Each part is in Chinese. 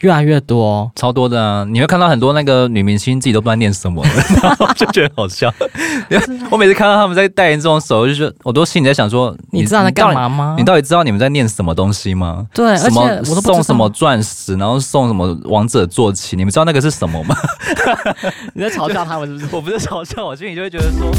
越来越多，超多的啊！你会看到很多那个女明星自己都不知道念什么，然后就觉得好笑。我每次看到他们在代言这种时候，就是我都心里在想说：你知道在干嘛吗？你到底知道你们在念什么东西吗？对，什么我送什么钻石，然后送什么王者坐骑，你们知道那个是什么吗？你在嘲笑他们是不是？我不是嘲笑，我心里就会觉得说。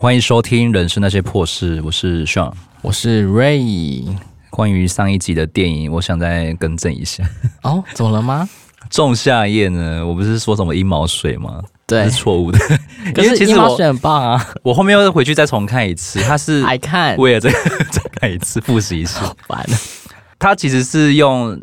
欢迎收听《人生那些破事》，我是 Sean，我是 Ray。关于上一集的电影，我想再更正一下。哦，怎么了吗？仲夏夜呢？我不是说什么阴毛水吗？对，是错误的。可是阴毛水很棒啊！我后面又回去再重看一次，他是 爱看，为了这个再看一次，复习一次。完了，他其实是用。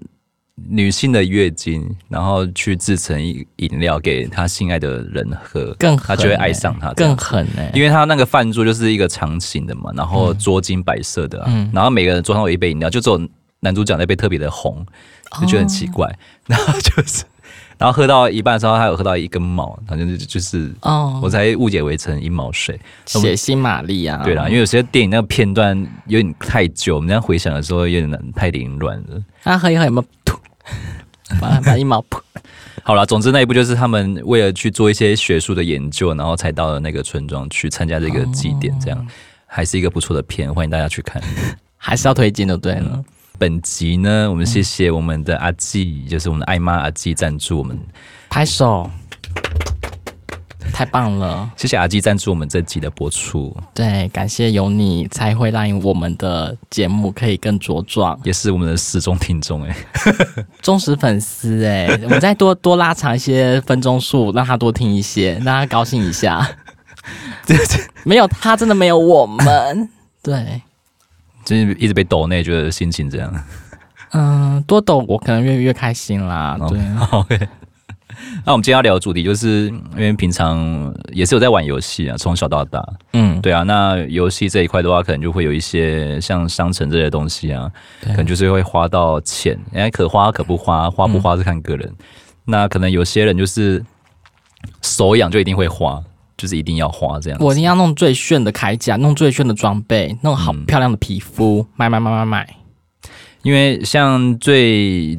女性的月经，然后去制成饮饮料给她心爱的人喝，更他就会爱上他，更狠呢，因为他那个饭桌就是一个长形的嘛，然后桌巾白色的，嗯，然后每个人桌上有一杯饮料，就只有男主角那杯特别的红，就觉得很奇怪，哦、然后就是。然后喝到一半的时候，他有喝到一根毛，反正就就是，哦，我才误解为成阴毛水，血腥玛丽啊，对啦，因为有些电影那个片段有点太久，我们这样回想的时候有点，太凌乱了。他喝一喝有没有吐？把把一毛。破。好了，总之那一部就是他们为了去做一些学术的研究，然后才到了那个村庄去参加这个祭典，这样、哦、还是一个不错的片，欢迎大家去看，还是要推荐的对了。嗯。本集呢，我们谢谢我们的阿纪，嗯、就是我们的爱妈阿纪赞助我们，拍手，太棒了！谢谢阿基赞助我们这集的播出。对，感谢有你，才会让我们的节目可以更茁壮，也是我们的始终听众哎，忠实粉丝哎，我们再多多拉长一些分钟数，让他多听一些，让他高兴一下。没有他，真的没有我们。对。就是一直被抖内，觉得心情这样。嗯，多抖我可能越越开心啦。对，OK。那我们今天要聊的主题，就是因为平常也是有在玩游戏啊，从小到大。嗯，对啊。那游戏这一块的话，可能就会有一些像商城这些东西啊，可能就是会花到钱，哎，可花可不花，花不花是看个人。嗯、那可能有些人就是手痒就一定会花。就是一定要花这样，我一定要弄最炫的铠甲，弄最炫的装备，弄好漂亮的皮肤，嗯、买买买买买。因为像最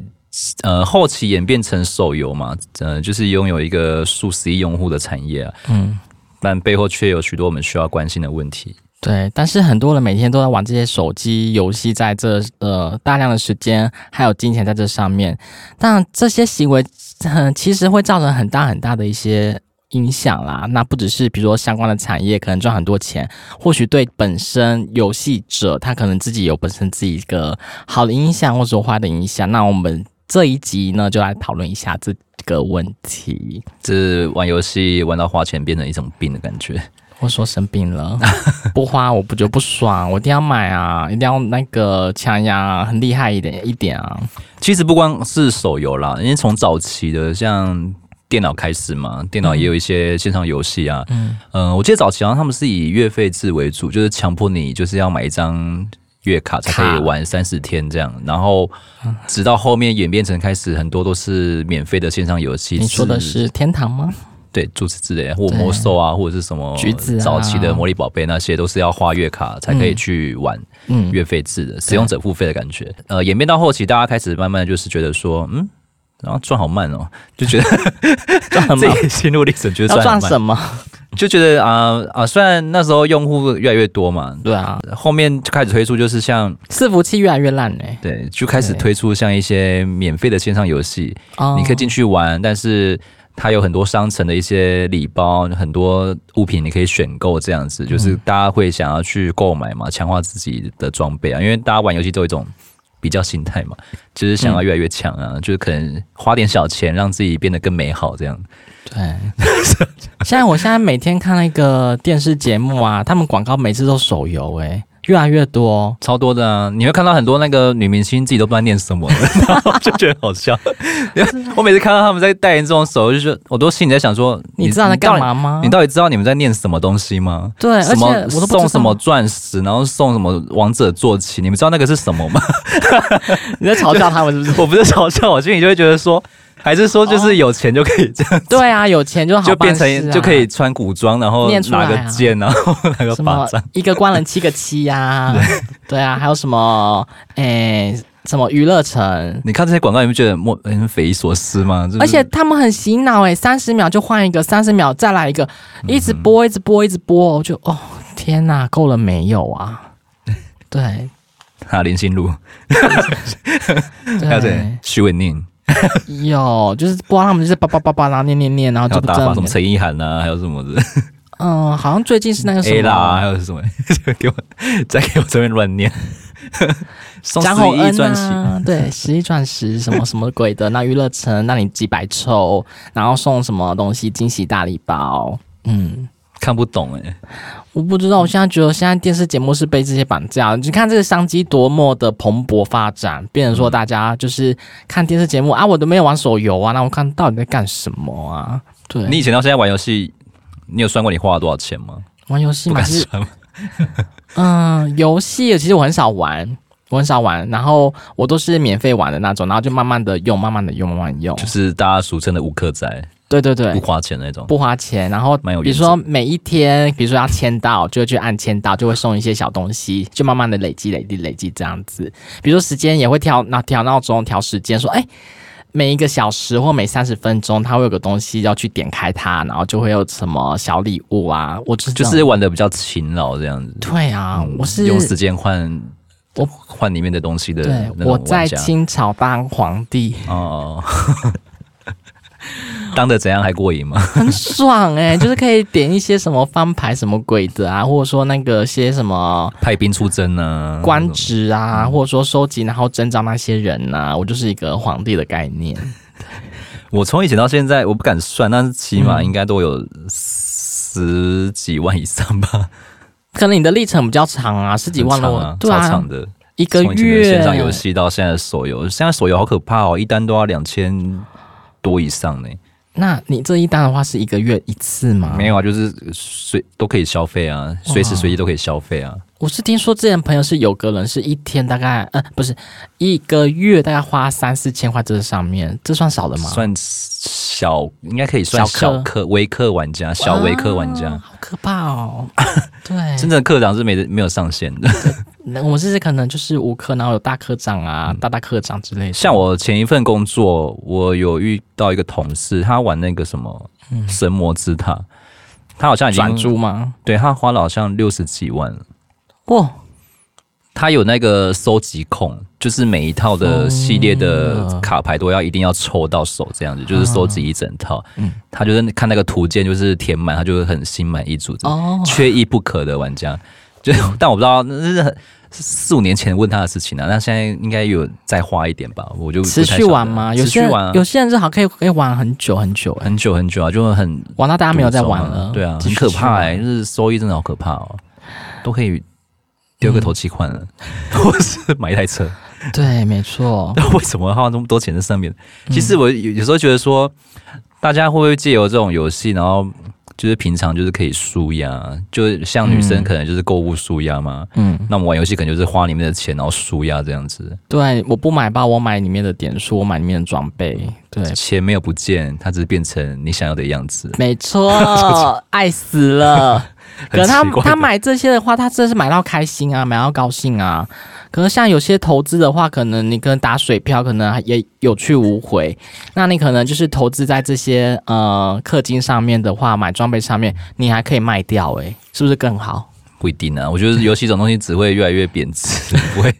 呃后期演变成手游嘛，呃就是拥有一个数十亿用户的产业啊，嗯，但背后却有许多我们需要关心的问题。对，但是很多人每天都在玩这些手机游戏，在这呃大量的时间还有金钱在这上面，但这些行为很、呃、其实会造成很大很大的一些。影响啦，那不只是比如说相关的产业可能赚很多钱，或许对本身游戏者他可能自己有本身自己一个好的影响或者坏的影响。那我们这一集呢，就来讨论一下这个问题。这是玩游戏玩到花钱变成一种病的感觉，我说生病了，不花我不就不爽，我一定要买啊，一定要那个强呀，很厉害一点一点啊。其实不光是手游啦，因为从早期的像。电脑开始嘛，电脑也有一些线上游戏啊。嗯，呃，我记得早期好像他们是以月费制为主，就是强迫你就是要买一张月卡才可以玩三十天这样。然后直到后面演变成开始很多都是免费的线上游戏。你说的是天堂吗？对，诸此之类，或魔兽啊，或者是什么橘子早期的魔力宝贝那些，都是要花月卡才可以去玩。嗯，月费制的使用者付费的感觉。呃，演变到后期，大家开始慢慢就是觉得说，嗯。然后赚好慢哦，就觉得 赚很慢，心路历程觉得赚赚什么？就觉得啊啊，虽然那时候用户越来越多嘛，对啊，后面就开始推出，就是像伺服器越来越烂嘞，对，就开始推出像一些免费的线上游戏，你可以进去玩，但是它有很多商城的一些礼包，很多物品你可以选购，这样子就是大家会想要去购买嘛，强化自己的装备啊，因为大家玩游戏都有一种。比较心态嘛，就是想要越来越强啊，嗯、就是可能花点小钱让自己变得更美好这样。对，现在我现在每天看那个电视节目啊，他们广告每次都手游诶、欸。越来越多，超多的啊！你会看到很多那个女明星自己都不知道念什么，然后就觉得好笑。我每次看到他们在代言这种手游，就是我都心里在想说：你知道在干嘛吗？你到底知道你们在念什么东西吗？对，什么送什么钻石，然后送什么王者坐骑，你们知道那个是什么吗？你在嘲笑他们是不是？我不是嘲笑，我心里就会觉得说。还是说就是有钱就可以这样？对啊，有钱就好，就变成就可以穿古装，然后拿个剑，然后拿个法杖，一个官人七个七 呀，对啊，还有什么诶？什么娱乐城？你看这些广告，你不觉得莫很匪夷所思吗？而且他们很洗脑诶，三十秒就换一个，三十秒再来一个，一直播，一直播，一直播，我就哦天哪，够了没有啊？对，还有林心如，还有谁？许玮甯，有就是不知道他们就是叭叭叭叭，然后念念念，然后就不知道什么陈意涵啊，还有什么的。嗯，好像最近是那个什么 A 啦，还有什么？给我再给我这边乱念。张宏恩啊，对，十一钻石什么什么鬼的，那娱乐城那你几百抽，然后送什么东西惊喜大礼包，嗯，看不懂哎、欸，我不知道，我现在觉得现在电视节目是被这些绑架，你看这个商机多么的蓬勃发展，变成说大家就是看电视节目啊，我都没有玩手游啊，那我看到底在干什么啊？对，你以前到现在玩游戏，你有算过你花了多少钱吗？玩游戏不敢算？嗯，游戏其实我很少玩。我很少玩，然后我都是免费玩的那种，然后就慢慢的用，慢慢的用，慢慢用，就是大家俗称的无氪仔。对对对，不花钱那种，不花钱。然后，比如说每一天，比如说要签到，就会去按签到，就会送一些小东西，就慢慢的累积、累积、累积这样子。比如说时间也会调，那调闹钟、调时间，说哎，每一个小时或每三十分钟，它会有个东西要去点开它，然后就会有什么小礼物啊。我就是玩的比较勤劳这样子。对啊，嗯、我是用时间换。我换里面的东西的，对，我在清朝当皇帝哦，当的怎样还过瘾吗？很爽哎、欸，就是可以点一些什么翻牌什么鬼的啊，或者说那个些什么派兵出征啊，官职啊，嗯、或者说收集然后征召那些人啊，我就是一个皇帝的概念。我从以前到现在，我不敢算，但是起码应该都有十几万以上吧。可能你的历程比较长啊，十几万了，啊，对啊，超长的，一个月。线上游戏到现在的手游，现在手游好可怕哦，一单都要两千多以上呢。那你这一单的话是一个月一次吗？没有啊，就是随都可以消费啊，随时随地都可以消费啊。我是听说之前朋友是有个人是一天大概呃不是一个月大概花三四千块在这上面，这算少的吗？算小，应该可以算小氪微氪玩家，小微氪玩家，好可怕哦。对，真正的课长是没没有上限的。那我们这些可能就是无科，然后有大科长啊、嗯、大大科长之类的。像我前一份工作，我有遇到一个同事，他玩那个什么神魔之塔，嗯、他好像已经转租吗？对，他花了好像六十几万。哇，他有那个收集控，就是每一套的系列的卡牌都要一定要抽到手，这样子就是收集一整套。嗯，他就是看那个图鉴，就是填满，他就会很心满意足，哦，缺一不可的玩家。就 但我不知道，那是四五年前问他的事情了，那现在应该有再花一点吧？我就持续玩吗？有续玩，啊有些人是好可以可以玩很久很久很久很久啊，就很玩到大家没有在玩了。对啊，很可怕哎，就是收益真的好可怕哦，都可以。丢个头期款了，嗯、或是买一台车，对，没错。那为什么花那么多钱在上面？嗯、其实我有有时候觉得说，大家会不会借由这种游戏，然后就是平常就是可以舒压，就像女生可能就是购物舒压嘛。嗯，那我们玩游戏可能就是花里面的钱，然后舒压这样子。对，我不买吧，我买里面的点数，我买里面的装备。对，钱没有不见，它只是变成你想要的样子。没错，爱死了。可是他他买这些的话，他真的是买到开心啊，买到高兴啊。可是像有些投资的话，可能你可能打水漂，可能也有去无回。那你可能就是投资在这些呃氪金上面的话，买装备上面，你还可以卖掉，欸，诶，是不是更好？不一定啊，我觉得游戏这种东西只会越来越贬值，不会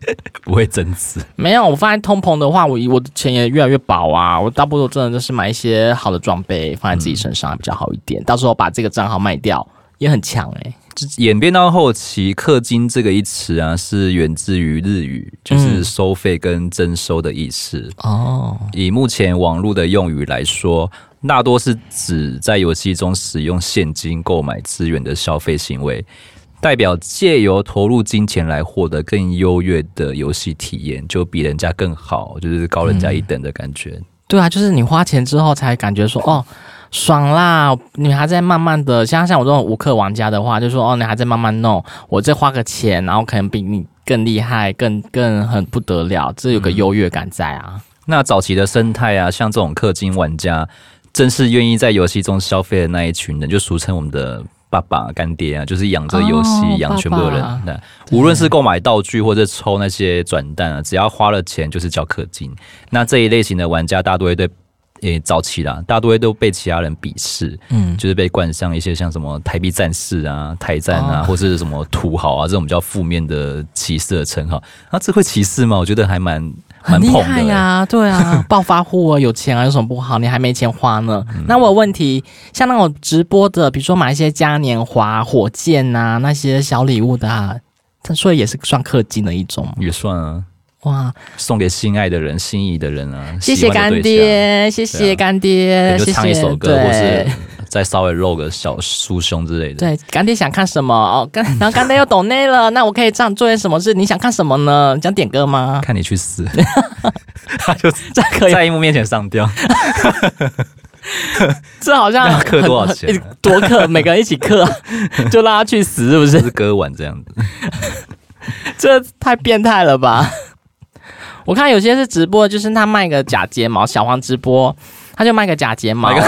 不会增值。没有，我发现通膨的话，我我的钱也越来越薄啊。我大部分真的就是买一些好的装备放在自己身上比较好一点，嗯、到时候把这个账号卖掉。也很强哎、欸，演变到后期，氪金这个一词啊，是源自于日语，就是收费跟征收的意思。哦、嗯，以目前网络的用语来说，大多是指在游戏中使用现金购买资源的消费行为，代表借由投入金钱来获得更优越的游戏体验，就比人家更好，就是高人家一等的感觉。嗯、对啊，就是你花钱之后才感觉说哦。爽啦！你还在慢慢的，像像我这种无氪玩家的话，就说哦，你还在慢慢弄，我再花个钱，然后可能比你更厉害，更更很不得了，这有个优越感在啊。那早期的生态啊，像这种氪金玩家，正是愿意在游戏中消费的那一群人，就俗称我们的爸爸、干爹啊，就是养着游戏、养、哦、全部的人。那无论是购买道具或者抽那些转蛋啊，只要花了钱就是叫氪金。那这一类型的玩家，大多会对。也早期啦，大多都被其他人鄙视，嗯，就是被冠上一些像什么台币战士啊、台战啊，哦、或者是什么土豪啊这种比较负面的歧视的称号。那、啊、这会歧视吗？我觉得还蛮蛮厉害呀、啊，对啊，暴发户啊，有钱啊，有什么不好？你还没钱花呢。嗯、那我有问题，像那种直播的，比如说买一些嘉年华、火箭啊，那些小礼物的，啊，所以也是算氪金的一种，也算啊。哇！送给心爱的人、心仪的人啊！谢谢干爹，谢谢干爹，就唱一首歌，或是再稍微露个小酥胸之类的。对，干爹想看什么哦？干，然后干爹又懂内了，那我可以这样做些什么事？你想看什么呢？你想点歌吗？看你去死！他就在在荧幕面前上吊。这好像要氪多少钱？多刻，每个人一起刻，就让他去死，是不是？是割腕这样子，这太变态了吧！我看有些是直播，就是他卖个假睫毛，小黄直播，他就卖个假睫毛。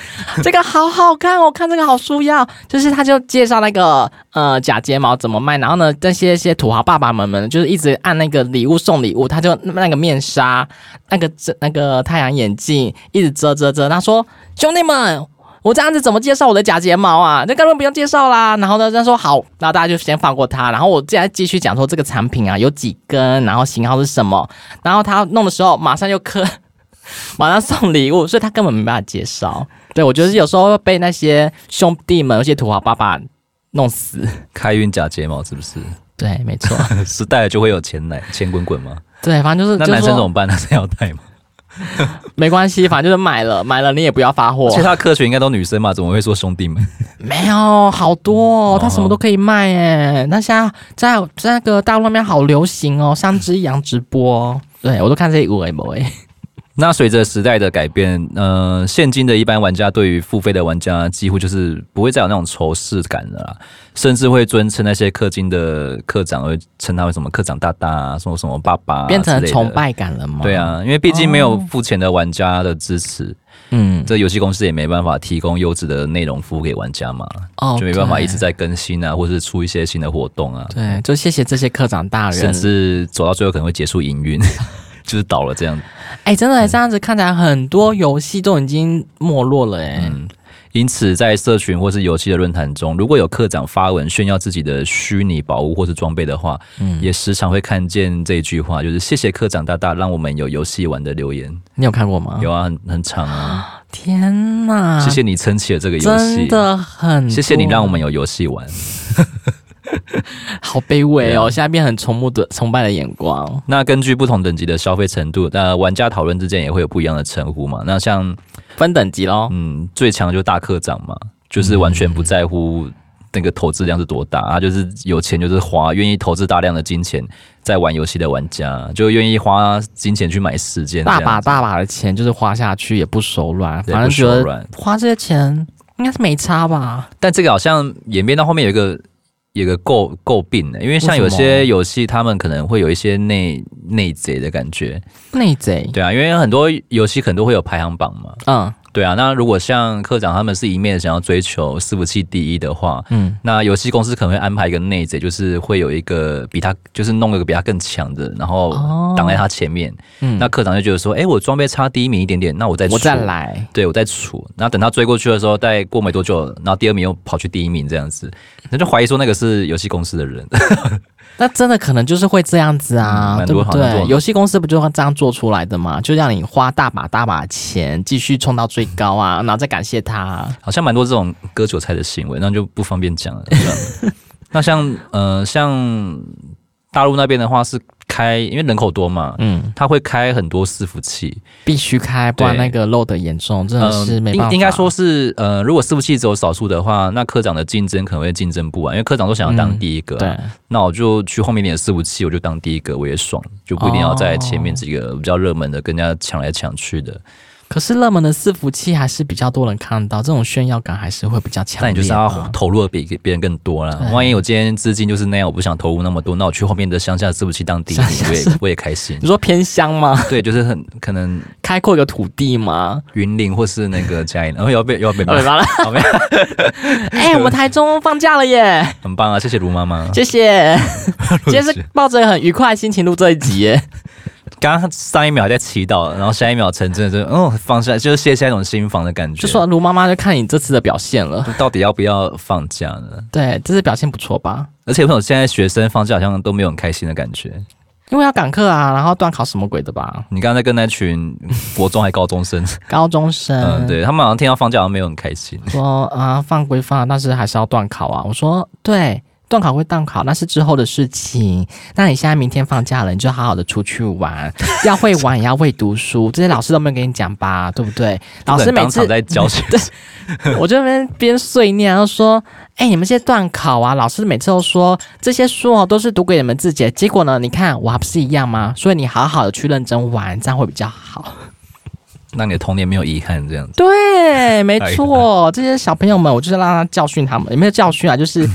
这个好好看，我看这个好舒压。就是他就介绍那个呃假睫毛怎么卖，然后呢，这些些土豪爸爸们们就是一直按那个礼物送礼物，他就那个面纱，那个遮那个太阳眼镜，一直遮遮遮。他说：“兄弟们。”我这样子怎么介绍我的假睫毛啊？那根本不用介绍啦。然后呢，他说好，那大家就先放过他。然后我接下来继续讲说这个产品啊有几根，然后型号是什么。然后他弄的时候马上就磕，马上送礼物，所以他根本没办法介绍。对，我觉得有时候被那些兄弟们、有些土豪爸爸弄死。开运假睫毛是不是？对，没错。是戴了就会有钱来钱滚滚吗？对，反正就是。那男生怎么办？男生要戴吗？没关系，反正就是买了，买了你也不要发货。其他客群应该都女生嘛，怎么会说兄弟们？没有，好多哦，他什么都可以卖耶。那现在在在那个大陆那边好流行哦，三只羊直播，对我都看这五 A 模诶。那随着时代的改变，呃，现今的一般玩家对于付费的玩家几乎就是不会再有那种仇视感了啦，甚至会尊称那些氪金的课长，会称他为什么课长大大啊，什么什么爸爸，变成崇拜感了吗？对啊，因为毕竟没有付钱的玩家的支持，嗯，这游戏公司也没办法提供优质的内容服务给玩家嘛，哦，就没办法一直在更新啊，或是出一些新的活动啊。对，就谢谢这些课长大人，甚至走到最后可能会结束营运。就是倒了这样子，哎、欸，真的这样子看起来，很多游戏都已经没落了，哎、嗯。因此，在社群或是游戏的论坛中，如果有课长发文炫耀自己的虚拟宝物或是装备的话，嗯，也时常会看见这一句话，就是“谢谢课长大大，让我们有游戏玩”的留言。你有看过吗？有啊，很很长啊。天哪！谢谢你撑起了这个游戏，真的很。谢谢你让我们有游戏玩。好卑微哦！现在变很崇慕的崇拜的眼光。那根据不同等级的消费程度，那玩家讨论之间也会有不一样的称呼嘛？那像分等级咯，嗯，最强就是大课长嘛，就是完全不在乎那个投资量是多大啊，就是有钱就是花，愿意投资大量的金钱在玩游戏的玩家，就愿意花金钱去买时间，大把大把的钱就是花下去也不手软，反正觉得花这些钱应该是没差吧？但这个好像演变到后面有一个。有个诟诟病的，因为像有些游戏，他们可能会有一些内内贼的感觉。内贼？对啊，因为很多游戏可能都会有排行榜嘛。嗯。对啊，那如果像课长他们是一面想要追求伺服器第一的话，嗯，那游戏公司可能会安排一个内贼，就是会有一个比他，就是弄一个比他更强的，然后挡在他前面。嗯，那课长就觉得说，哎，我装备差第一名一点点，那我再我再来，对我再处，然后等他追过去的时候，再过没多久，然后第二名又跑去第一名这样子，那就怀疑说那个是游戏公司的人。那真的可能就是会这样子啊，嗯、对不对？游戏公司不就这样做出来的吗？就让你花大把大把钱继续冲到最高啊，然后再感谢他。好像蛮多这种割韭菜的行为，那就不方便讲了。那像呃像。大陆那边的话是开，因为人口多嘛，嗯，他会开很多伺服器，必须开，不然那个漏的严重，真的是没办法。应应该说是，呃，如果伺服器只有少数的话，那科长的竞争可能会竞争不完，因为科长都想要当第一个，对，那我就去后面点伺服器，我就当第一个，我也爽，就不一定要在前面几个比较热门的跟人家抢来抢去的。可是热门的伺服器还是比较多人看到，这种炫耀感还是会比较强。但你就是要投入的比别人更多了。万一我今天资金就是那样，我不想投入那么多，那我去后面的乡下伺服器当第一，我也我也开心。你说偏乡吗？对，就是很可能开阔一个土地吗？云林或是那个嘉义，然后要被要被骂了。哎，我们台中放假了耶，很棒啊！谢谢卢妈妈，谢谢。今天是抱着很愉快的心情录这一集耶。刚刚上一秒还在祈祷，然后下一秒成真的就哦放下，就是卸下一种心防的感觉。就说卢妈妈就看你这次的表现了，到底要不要放假呢？对，这次表现不错吧？而且我现在学生放假好像都没有很开心的感觉，因为要赶课啊，然后断考什么鬼的吧？你刚才跟那群国中还高中生，高中生，嗯，对他们好像听到放假好像没有很开心，说啊放归放，但是还是要断考啊。我说对。段考会断考，那是之后的事情。那你现在明天放假了，你就好好的出去玩，要会玩也要会读书。这些老师都没有跟你讲吧，对不对？老师每次在教学，对，我就边边碎念，然后说：“哎、欸，你们这些断考啊，老师每次都说这些书哦都是读给你们自己的。结果呢，你看我还不是一样吗？所以你好好的去认真玩，这样会比较好。让你的童年没有遗憾，这样子。对，没错，这些小朋友们，我就是让他教训他们，有没有教训啊？就是。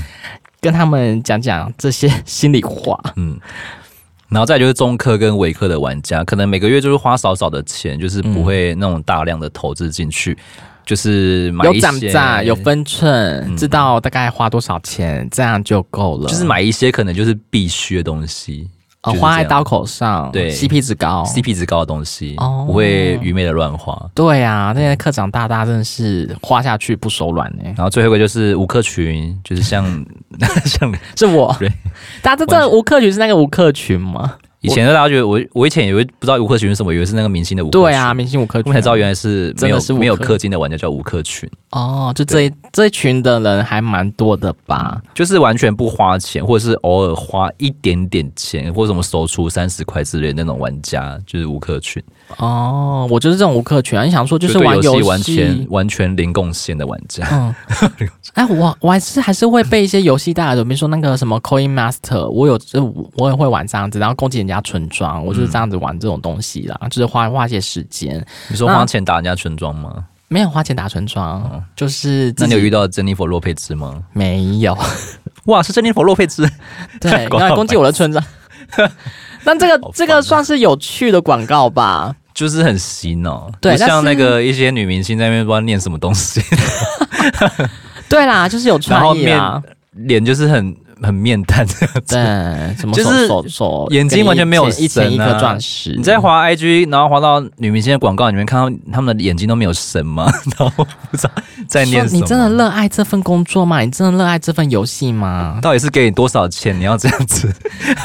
跟他们讲讲这些心里话，嗯，然后再就是中科跟维科的玩家，可能每个月就是花少少的钱，就是不会那种大量的投资进去，嗯、就是买一些有涨价、有分寸，嗯、知道大概花多少钱，这样就够了。就是买一些可能就是必须的东西。花在刀口上，对，CP 值高，CP 值高的东西，哦，不会愚昧的乱花。对啊，那些课长大大真的是花下去不手软呢。然后最后一个就是吴克群，就是像 像是我，对，大家知道吴克群是那个吴克群吗？以前大家觉得我我以前以为不知道吴克群是什么，以为是那个明星的吴。对啊，明星吴克群，我才知道原来是没有是没有氪金的玩家叫吴克群。哦，就这一这一群的人还蛮多的吧？就是完全不花钱，或者是偶尔花一点点钱，或者什么收出三十块之类的那种玩家，就是吴克群。哦，我就是这种吴克群啊！你想说就是玩游戏完全完全零贡献的玩家。嗯，哎，我我还是还是会被一些游戏带来的，比如说那个什么 Coin Master，我有就我也会玩这样子，然后攻击人家村庄，我就是这样子玩这种东西啦，嗯、就是花花一些时间。你说花钱打人家村庄吗？没有花钱打村庄，嗯、就是那你有遇到珍妮佛洛佩兹吗？没有。哇，是珍妮佛洛佩兹，对，要攻击我的村庄。那这个、啊、这个算是有趣的广告吧？就是很洗脑，对，像那个一些女明星在那边不知道念什么东西。对啦，就是有创意啊，脸就是很。很面瘫这样子，对，什么就是眼睛完全没有神啊，一钱一颗钻石。你在滑 IG，然后滑到女明星的广告里面，看到他们的眼睛都没有神吗？然后不知道在念什么。你真的热爱这份工作吗？你真的热爱这份游戏吗？到底是给你多少钱？你要这样子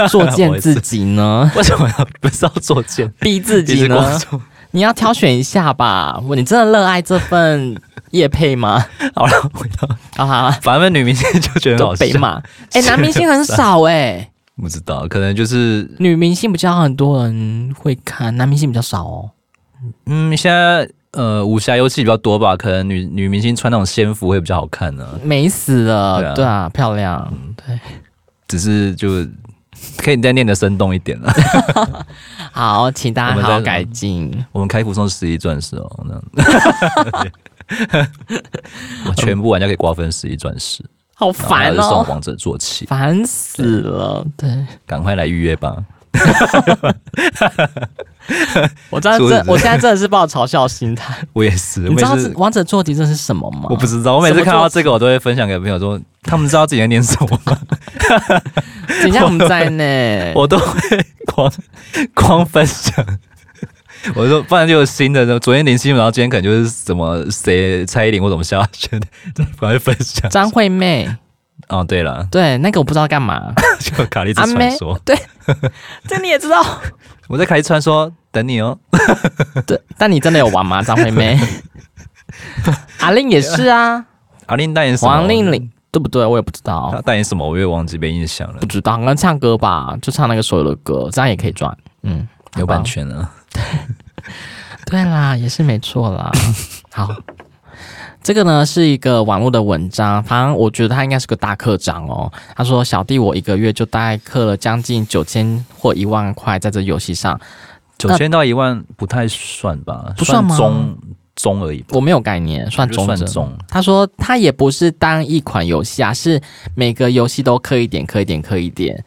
作践 自己呢？为什么要不是要作践，逼自己呢？你要挑选一下吧。你真的热爱这份夜配吗？好了，回到啊哈，反正女明星就觉得好笑。哎、欸，男明星很少哎、欸，不知道，可能就是女明星比较很多人会看，男明星比较少哦。嗯，现在呃武侠游戏比较多吧，可能女女明星穿那种仙服会比较好看呢、啊。美死了，对啊，对啊，漂亮，对，只是就。可以再念的生动一点了。好，请大家好好改进。我们开服送十一钻石哦，那 我全部玩家可以瓜分十一钻石，好烦哦！送王者坐骑，烦死了。对，赶快来预约吧。我真的，我现在真的是抱嘲笑心态。我也是。你知道王者坐骑这是什么吗？我不知道。我每次看到这个，我都会分享给朋友说，他们知道自己在念什么吗？等下我们在呢，我都会光光分享。我说，不然就有新的。昨天林心如，然后今天可能就是什么谁蔡依林或怎么萧亚轩，赶快分享。张惠妹。哦，对了，对，那个我不知道干嘛。就卡利兹传说。对，这你也知道。我在卡莉传说等你哦。对，但你真的有玩吗？张惠妹。阿令也是啊。阿令代言什么？王令令。对不对？我也不知道他代言什么，我也忘记没印象了。不知道，可能唱歌吧，就唱那个所有的歌，这样也可以赚。嗯，有版权了。对，对啦，也是没错啦。好，这个呢是一个网络的文章，反正我觉得他应该是个大课长哦。他说：“小弟我一个月就大概氪了将近九千或一万块在这游戏上。”九千到一万不太算吧？不算吗？中中而已。我没有概念，算中算中。他说他也不是单一款游戏啊，是每个游戏都氪一点，氪一点，氪一点，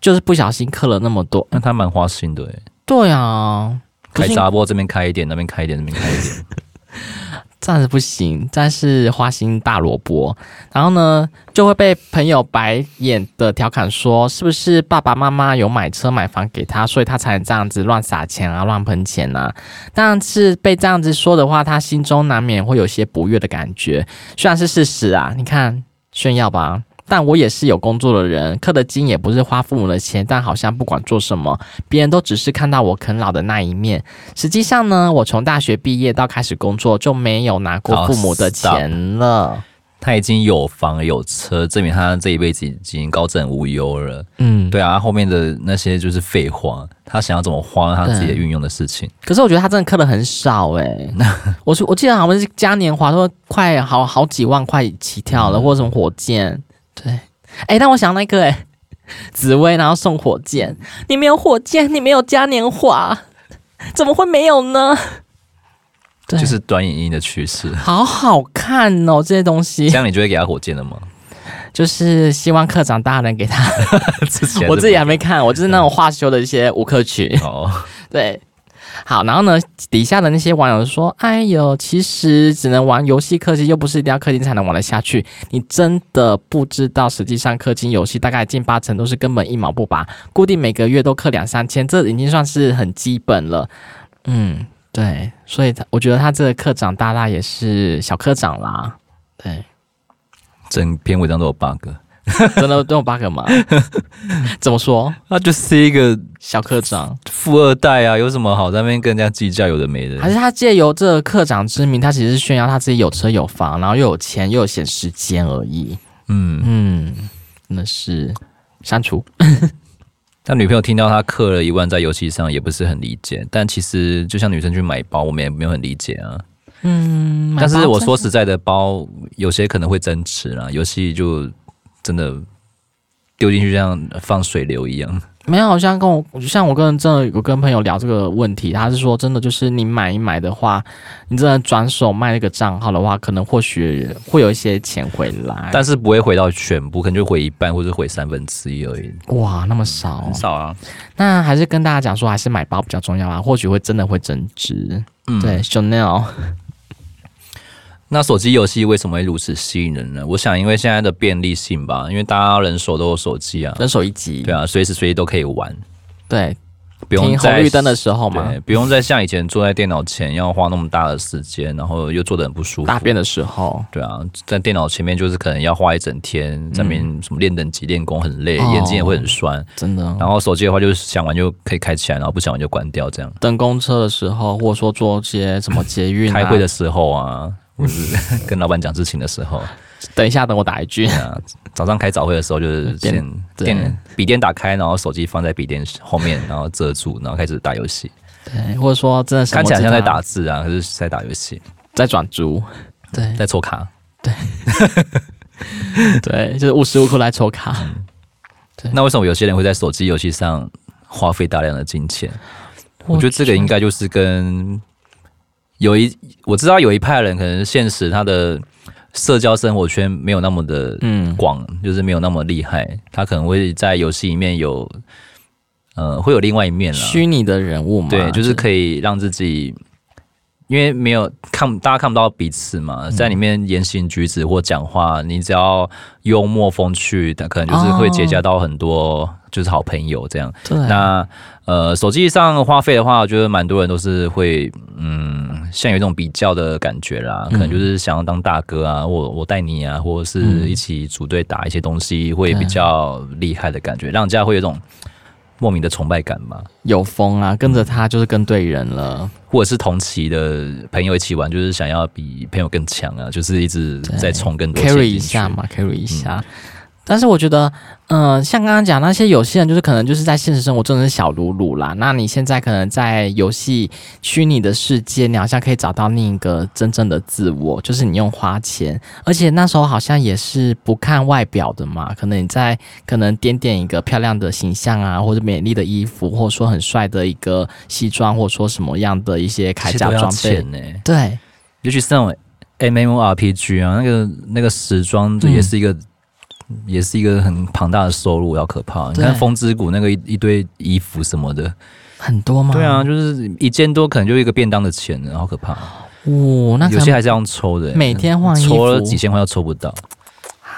就是不小心氪了那么多。那他蛮花心的诶。对啊，开闸波这边开一点，那边开一点，那边开一点。这样子不行，但是花心大萝卜，然后呢就会被朋友白眼的调侃说，是不是爸爸妈妈有买车买房给他，所以他才能这样子乱撒钱啊，乱喷钱啊？但是被这样子说的话，他心中难免会有些不悦的感觉，虽然是事实啊，你看炫耀吧。但我也是有工作的人，氪的金也不是花父母的钱，但好像不管做什么，别人都只是看到我啃老的那一面。实际上呢，我从大学毕业到开始工作就没有拿过父母的钱了。他已经有房有车，证明他这一辈子已经高枕无忧了。嗯，对啊，后面的那些就是废话。他想要怎么花他自己的运用的事情。可是我觉得他真的氪的很少诶、欸。我说我记得好像是嘉年华都快好好几万块起跳了，嗯、或者什么火箭。对，哎、欸，但我想那个、欸，哎，紫薇，然后送火箭，你没有火箭，你没有嘉年华，怎么会没有呢？对，就是短影音的趋势，好好看哦，这些东西。这样你就会给他火箭了吗？就是希望课长大人给他。我自己还没看，我就是那种话修的一些舞客曲。哦，对。好，然后呢，底下的那些网友说：“哎呦，其实只能玩游戏氪金，又不是一定要氪金才能玩得下去。你真的不知道，实际上氪金游戏大概近八成都是根本一毛不拔，固定每个月都氪两三千，这已经算是很基本了。嗯，对，所以他我觉得他这个课长大大也是小科长啦。对，整篇文章都有 bug。” 真的都有 bug 吗？怎么说？那就是一个小科长，富二代啊，有什么好在那边跟人家计较？有的没的。还是他借由这个科长之名，他其实是炫耀他自己有车有房，然后又有钱又有闲时间而已。嗯嗯，那是删除。他女朋友听到他氪了一万在游戏上，也不是很理解。但其实就像女生去买包，我们也没有很理解啊。嗯，但是我说实在的，包有些可能会增值啦，游戏就。真的丢进去像放水流一样，没有，好像跟我像我跟真的有跟朋友聊这个问题，他是说真的就是你买一买的话，你真的转手卖那个账号的话，可能或许会有一些钱回来，但是不会回到全部，可能就回一半或者回三分之一而已。哇，那么少，很少啊！那还是跟大家讲说，还是买包比较重要啊，或许会真的会增值。嗯，对，Chanel。那手机游戏为什么会如此吸引人呢？我想，因为现在的便利性吧，因为大家人手都有手机啊，人手一机，对啊，随时随地都可以玩，对，不用在红绿灯的时候嘛，不用再像以前坐在电脑前要花那么大的时间，然后又坐得很不舒服。大便的时候，对啊，在电脑前面就是可能要花一整天，在那边什么练等级、练功很累，眼睛也会很酸，真的。然后手机的话，就是想玩就可以开起来，然后不想玩就关掉，这样。等公车的时候，或者说做些什么捷运、开会的时候啊。不是 跟老板讲事情的时候，等一下，等我打一句啊。早上开早会的时候，就是 先电笔电打开，然后手机放在笔电后面，然后遮住，然后开始打游戏。对，或者说真的是看起来像在打字啊，还是在打游戏，在转租，对，在抽卡，对，对，就是无时无刻来抽卡。对，那为什么有些人会在手机游戏上花费大量的金钱？我觉得这个应该就是跟。有一我知道有一派人可能现实他的社交生活圈没有那么的嗯广，就是没有那么厉害，他可能会在游戏里面有呃会有另外一面了，虚拟的人物嘛，对，就是可以让自己因为没有看大家看不到彼此嘛，在里面言行举止或讲话，你只要幽默风趣，他可能就是会结交到很多就是好朋友这样。对，那呃手机上花费的话，我觉得蛮多人都是会嗯。像有一种比较的感觉啦，可能就是想要当大哥啊，我我带你啊，或者是一起组队打一些东西，会比较厉害的感觉，让人家会有一种莫名的崇拜感嘛。有风啊，跟着他就是跟对人了，或者是同期的朋友一起玩，就是想要比朋友更强啊，就是一直在冲更多 carry 一下嘛，carry 一下。但是我觉得，嗯、呃，像刚刚讲那些有些人，就是可能就是在现实生活中的是小鲁鲁啦。那你现在可能在游戏虚拟的世界，你好像可以找到另一个真正的自我，就是你用花钱，而且那时候好像也是不看外表的嘛。可能你在可能点点一个漂亮的形象啊，或者美丽的衣服，或者说很帅的一个西装，或者说什么样的一些铠甲装备呢？对。尤其是那种 MMORPG 啊，那个那个时装这也是一个、嗯、也是一个很庞大的收入，要可怕。你看《风之谷》那个一一堆衣服什么的，很多吗？对啊，就是一件多可能就一个便当的钱，好可怕。哦，那有些还是要抽的，每天换衣服，抽了几千块都抽不到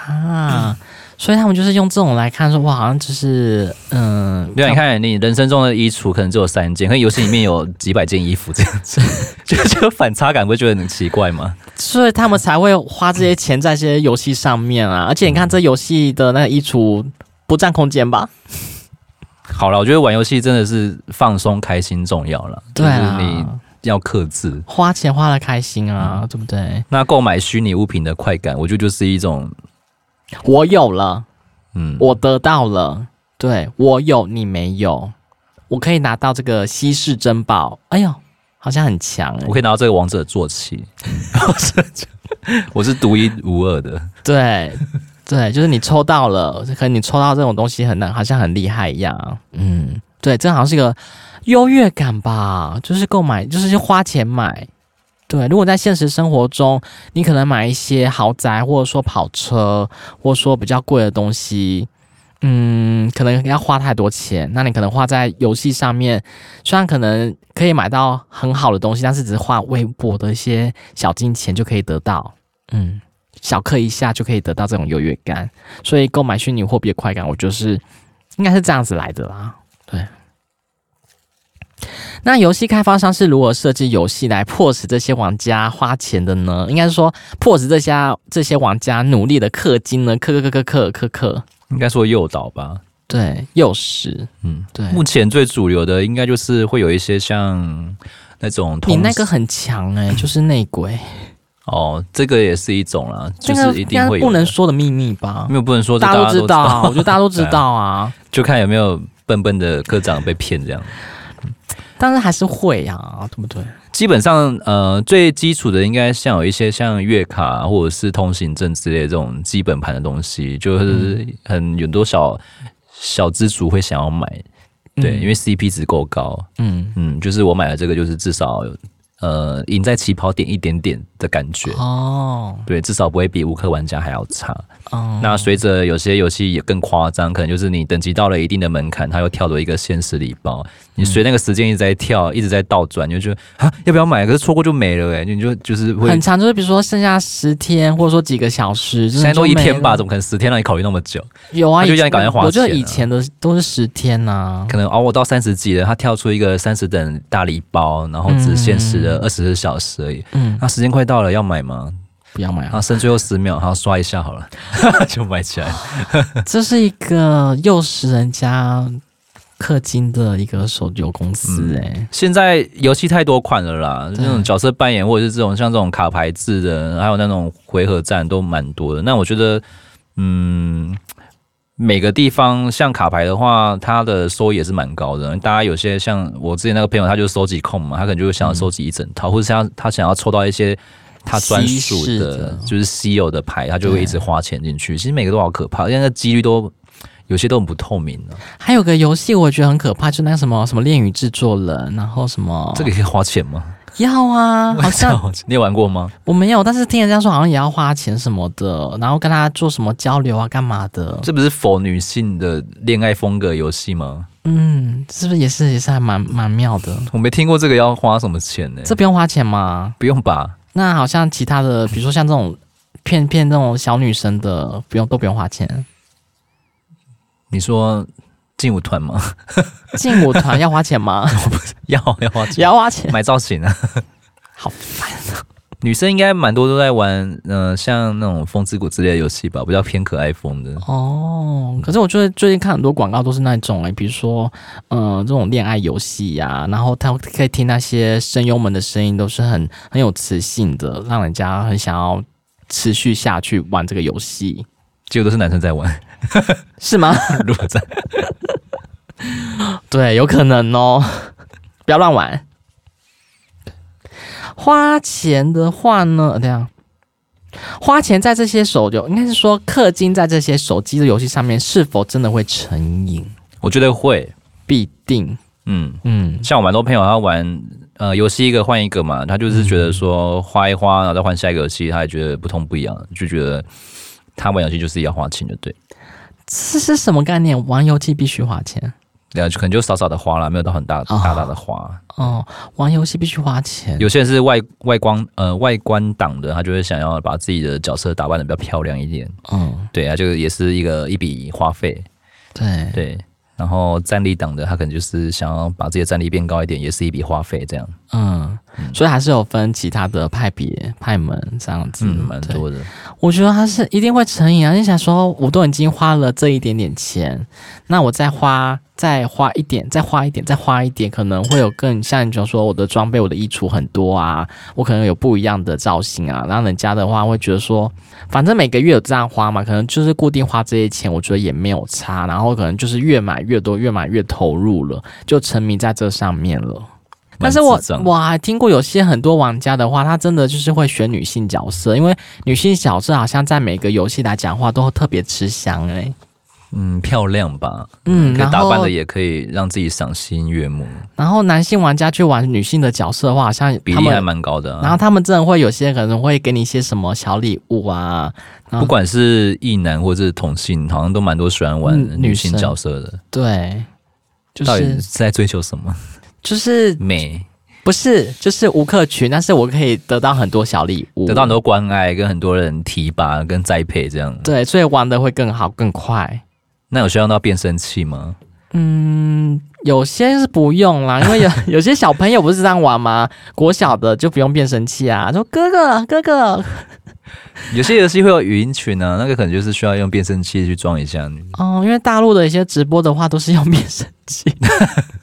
啊。所以他们就是用这种来看，说哇，好像就是嗯，对啊，你看你人生中的衣橱可能只有三件，可是游戏里面有几百件衣服这样 子，就这个反差感不会觉得很奇怪吗？所以他们才会花这些钱在这些游戏上面啊。而且你看这游戏的那个衣橱不占空间吧？好了，我觉得玩游戏真的是放松开心重要了，对啊，就是你要克制，花钱花的开心啊，对不对？那购买虚拟物品的快感，我觉得就是一种。我有了，嗯，我得到了，对，我有，你没有，我可以拿到这个稀世珍宝，哎呦，好像很强，欸，我可以拿到这个王者坐骑，我是独一无二的，对，对，就是你抽到了，可能你抽到这种东西很难，好像很厉害一样，嗯，对，这好像是一个优越感吧，就是购买，就是花钱买。对，如果在现实生活中，你可能买一些豪宅，或者说跑车，或者说比较贵的东西，嗯，可能要花太多钱。那你可能花在游戏上面，虽然可能可以买到很好的东西，但是只是花微薄的一些小金钱就可以得到，嗯，小氪一下就可以得到这种优越感。所以购买虚拟货币的快感，我就是应该是这样子来的啦，对。那游戏开发商是如何设计游戏来迫使这些玩家花钱的呢？应该是说迫使这些这些玩家努力的氪金呢？氪氪氪氪氪氪氪，应该说诱导吧？对，诱使。嗯，对。目前最主流的应该就是会有一些像那种，你那个很强哎、欸，就是内鬼。哦，这个也是一种啦，就是一定会不能说的秘密吧？没有不能说，大家都知道。我觉得大家都知道啊，就看有没有笨笨的科长被骗这样。但是还是会呀、啊，对不对？基本上，呃，最基础的应该像有一些像月卡或者是通行证之类这种基本盘的东西，就是很有多小小资族会想要买，对，嗯、因为 CP 值够高，嗯嗯，就是我买了这个，就是至少呃赢在起跑点一点点的感觉哦，对，至少不会比无氪玩家还要差。哦，那随着有些游戏也更夸张，可能就是你等级到了一定的门槛，它又跳了一个限时礼包。你随那个时间一直在跳，一直在倒转，你就觉得啊，要不要买？可是错过就没了哎，你就就是会很长，就是比如说剩下十天，或者说几个小时，现在都一天吧，怎么可能十天让你考虑那么久？有啊，就叫你赶快花钱。我觉得以前的都是十天呐、啊，可能熬我到三十级了，它跳出一个三十等大礼包，然后只限时了二十四小时而已。嗯，那时间快到了，要买吗？不要买啊！剩最后十秒，然后刷一下好了，就买起来。这是一个诱使人家氪金的一个手游公司哎、欸嗯。现在游戏太多款了啦，那种角色扮演或者是这种像这种卡牌制的，还有那种回合战都蛮多的。那我觉得，嗯，每个地方像卡牌的话，它的收益也是蛮高的。大家有些像我之前那个朋友，他就收集控嘛，他可能就想要收集一整套，嗯、或者像他想要抽到一些。他专属的，就是稀有的牌，他就会一直花钱进去。其实每个都好可怕，因为那几率都有些都很不透明的。还有个游戏我觉得很可怕，就那个什么什么恋与制作人，然后什么这个可以花钱吗？要啊，好像你有玩过吗？我没有，但是听人家说好像也要花钱什么的，然后跟他做什么交流啊，干嘛的？这不是否女性的恋爱风格游戏吗？嗯，是不是也是也是还蛮蛮妙的？我没听过这个要花什么钱呢？这不用花钱吗？不用吧。那好像其他的，比如说像这种骗骗这种小女生的，不用都不用花钱。你说劲舞团吗？劲舞团要花钱吗？要要花钱，要花钱买造型啊，好烦啊！女生应该蛮多都在玩，嗯、呃，像那种风之谷之类的游戏吧，比较偏可爱风的。哦，可是我觉得最近看很多广告都是那种哎、欸，比如说，嗯、呃，这种恋爱游戏呀，然后他可以听那些声优们的声音，都是很很有磁性的，让人家很想要持续下去玩这个游戏。结果都是男生在玩，是吗？如果在，对，有可能哦，不要乱玩。花钱的话呢，这样花钱在这些手游，应该是说氪金在这些手机的游戏上面，是否真的会成瘾？我觉得会，必定。嗯嗯，像我蛮多朋友他玩呃游戏一个换一个嘛，他就是觉得说花一花，然后再换下一个游戏，他也觉得不痛不痒，就觉得他玩游戏就是要花钱的，对。这是什么概念？玩游戏必须花钱？对啊，可能就少少的花了，没有到很大大大的花。哦，哦，玩游戏必须花钱。有些人是外外光呃外观党的，他就会想要把自己的角色打扮的比较漂亮一点。嗯，对啊，就也是一个一笔花费。对对。然后战力党的他可能就是想要把自己的战力变高一点，也是一笔花费这样。嗯，所以还是有分其他的派别派门这样子，嗯，蛮多的。我觉得他是一定会成瘾啊！你想说，我都已经花了这一点点钱，那我再花。再花一点，再花一点，再花一点，可能会有更像你，比如说我的装备，我的衣橱很多啊，我可能有不一样的造型啊，然后人家的话会觉得说，反正每个月有这样花嘛，可能就是固定花这些钱，我觉得也没有差，然后可能就是越买越多，越买越投入了，就沉迷在这上面了。但是我我还听过有些很多玩家的话，他真的就是会选女性角色，因为女性角色好像在每个游戏来讲话都特别吃香诶、欸。嗯，漂亮吧？嗯，可以打扮的也可以让自己赏心悦目。然后男性玩家去玩女性的角色的话，好像比例还蛮高的啊。然后他们真的会有些可能会给你一些什么小礼物啊。不管是异男或者是同性，好像都蛮多喜欢玩女性角色的。嗯，对，就是，到底是在追求什么？就是美，不是，就是无克群。但是我可以得到很多小礼物，得到很多关爱，跟很多人提拔跟栽培这样。对，所以玩的会更好更快。那有需要用到变声器吗？嗯，有些是不用啦，因为有 有些小朋友不是这样玩吗？国小的就不用变声器啊，说哥哥哥哥。有些游戏会有语音群啊，那个可能就是需要用变声器去装一下。哦，因为大陆的一些直播的话都是用变声器，